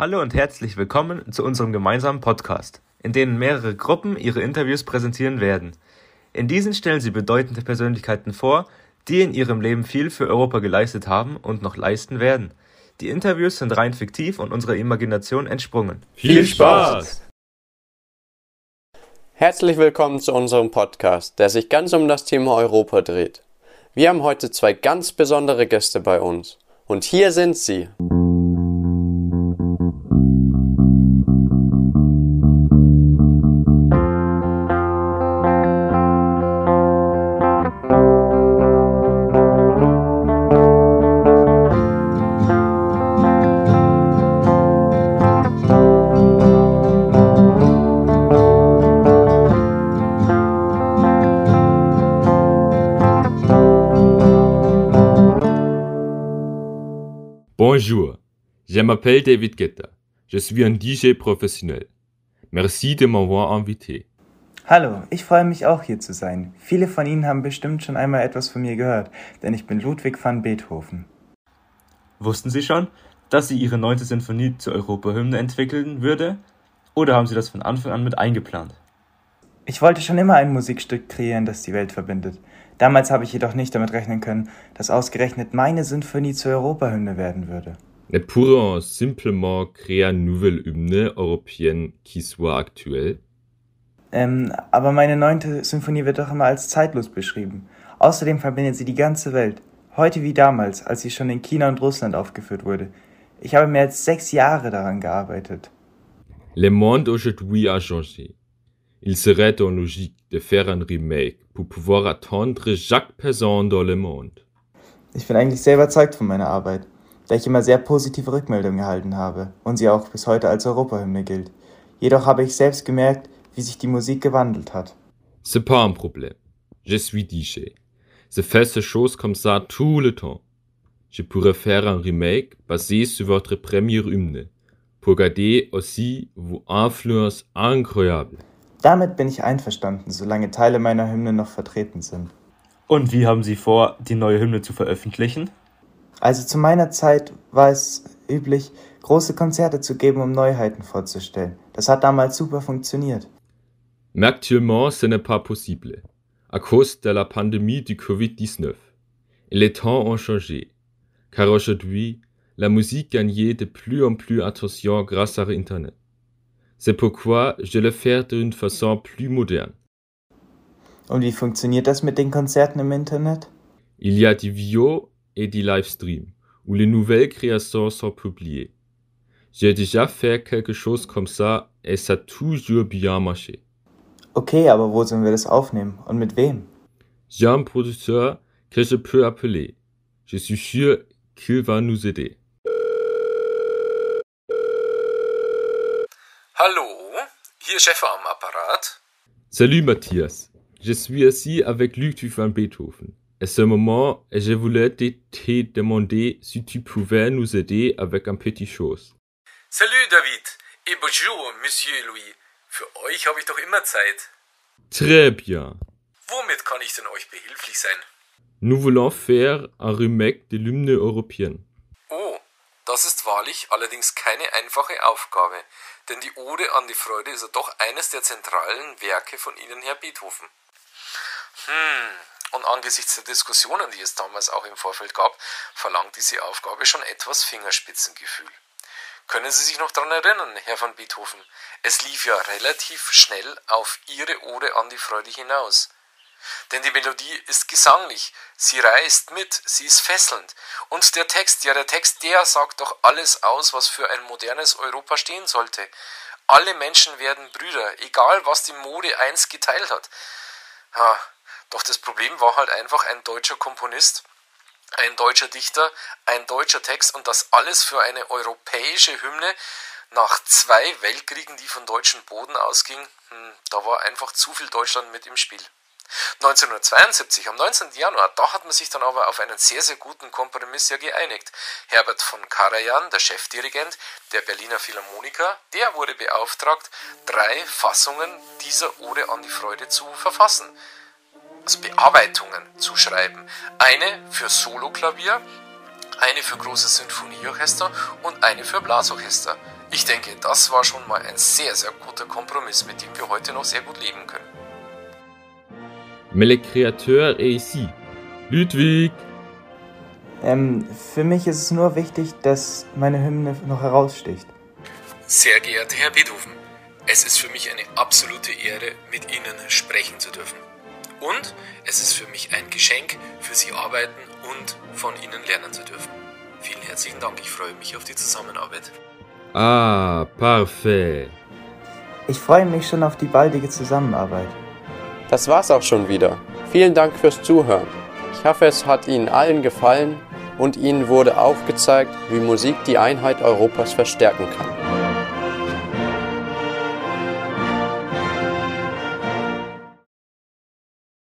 Hallo und herzlich willkommen zu unserem gemeinsamen Podcast, in dem mehrere Gruppen ihre Interviews präsentieren werden. In diesen stellen sie bedeutende Persönlichkeiten vor, die in ihrem Leben viel für Europa geleistet haben und noch leisten werden. Die Interviews sind rein fiktiv und unserer Imagination entsprungen. Viel Spaß! Herzlich willkommen zu unserem Podcast, der sich ganz um das Thema Europa dreht. Wir haben heute zwei ganz besondere Gäste bei uns. Und hier sind sie. Bonjour, je m'appelle David Guetta. Je suis un DJ professionnel. Merci de m'avoir invité. Hallo, ich freue mich auch hier zu sein. Viele von Ihnen haben bestimmt schon einmal etwas von mir gehört, denn ich bin Ludwig van Beethoven. Wussten Sie schon, dass Sie Ihre neunte Sinfonie zur Europahymne entwickeln würde? Oder haben Sie das von Anfang an mit eingeplant? Ich wollte schon immer ein Musikstück kreieren, das die Welt verbindet. Damals habe ich jedoch nicht damit rechnen können, dass ausgerechnet meine Sinfonie zur Europahymne werden würde. Ne pourrait simplement créer une nouvelle hymne européenne qui soit actuelle? Ähm, aber meine neunte Sinfonie wird doch immer als zeitlos beschrieben. Außerdem verbindet sie die ganze Welt. Heute wie damals, als sie schon in China und Russland aufgeführt wurde. Ich habe mehr als sechs Jahre daran gearbeitet. Le monde aujourd'hui a changé. Il serait en logique de faire un remake pour pouvoir attendre chaque personne dans le monde. Ich bin eigentlich sehr überzeugt von meiner Arbeit, da ich immer sehr positive Rückmeldungen erhalten habe und sie auch bis heute als Europahymne gilt. Jedoch habe ich selbst gemerkt, wie sich die Musik gewandelt hat. C'est pas un problème. Je suis DJ. Je fais ces choses comme ça tout le temps. Je pourrais faire un remake basé sur votre première hymne pour garder aussi vos influences incroyables. Damit bin ich einverstanden, solange Teile meiner Hymne noch vertreten sind. Und wie haben Sie vor, die neue Hymne zu veröffentlichen? Also zu meiner Zeit war es üblich, große Konzerte zu geben, um Neuheiten vorzustellen. Das hat damals super funktioniert. Actuellement, ce n'est pas possible, à cause de la pandémie du Covid-19. Et les temps ont changé, car aujourd'hui, la musique gagne de plus en plus attention grâce à Internet. C'est pourquoi je le fais d'une façon plus moderne. Und wie funktioniert das mit den Konzerten im Internet? Il y a des vidéos et des live streams où les nouvelles créations sont publiées. J'ai déjà fait quelque chose comme ça et ça a toujours bien marché. Okay, aber wo sollen wir das aufnehmen? Und mit wem? J'ai un producteur que je peux appeler. Je suis sûr qu'il va nous aider. Hallo, hier Chef am Apparat. Salut Mathias, je suis assis avec Ludwig van Beethoven. À ce moment, je voulais te te demander si tu pouvais nous aider avec un petit chose. Salut David et bonjour Monsieur Louis. Für euch habe ich doch immer Zeit. Très bien. Womit kann ich denn euch behilflich sein? Nous voulons faire un remake de l'hymne européenne. Wahrlich allerdings keine einfache Aufgabe, denn die Ode an die Freude ist ja doch eines der zentralen Werke von Ihnen, Herr Beethoven. Hm, und angesichts der Diskussionen, die es damals auch im Vorfeld gab, verlangt diese Aufgabe schon etwas Fingerspitzengefühl. Können Sie sich noch daran erinnern, Herr van Beethoven? Es lief ja relativ schnell auf Ihre Ode an die Freude hinaus. Denn die Melodie ist gesanglich, sie reißt mit, sie ist fesselnd. Und der Text, ja der Text, der sagt doch alles aus, was für ein modernes Europa stehen sollte. Alle Menschen werden Brüder, egal was die Mode einst geteilt hat. Ja, doch das Problem war halt einfach ein deutscher Komponist, ein deutscher Dichter, ein deutscher Text und das alles für eine europäische Hymne nach zwei Weltkriegen, die von deutschem Boden ausgingen. Hm, da war einfach zu viel Deutschland mit im Spiel. 1972, am 19. Januar, da hat man sich dann aber auf einen sehr, sehr guten Kompromiss ja geeinigt. Herbert von Karajan, der Chefdirigent der Berliner Philharmoniker, der wurde beauftragt, drei Fassungen dieser Ode an die Freude zu verfassen. Also Bearbeitungen zu schreiben. Eine für Soloklavier, eine für großes Sinfonieorchester und eine für Blasorchester. Ich denke, das war schon mal ein sehr, sehr guter Kompromiss, mit dem wir heute noch sehr gut leben können. Mais le créateur est ici. Ludwig! Ähm, für mich ist es nur wichtig, dass meine Hymne noch heraussticht. Sehr geehrter Herr Beethoven, es ist für mich eine absolute Ehre, mit Ihnen sprechen zu dürfen. Und es ist für mich ein Geschenk, für Sie arbeiten und von Ihnen lernen zu dürfen. Vielen herzlichen Dank, ich freue mich auf die Zusammenarbeit. Ah, parfait! Ich freue mich schon auf die baldige Zusammenarbeit. Das war's auch schon wieder. Vielen Dank fürs Zuhören. Ich hoffe, es hat Ihnen allen gefallen und Ihnen wurde aufgezeigt, wie Musik die Einheit Europas verstärken kann.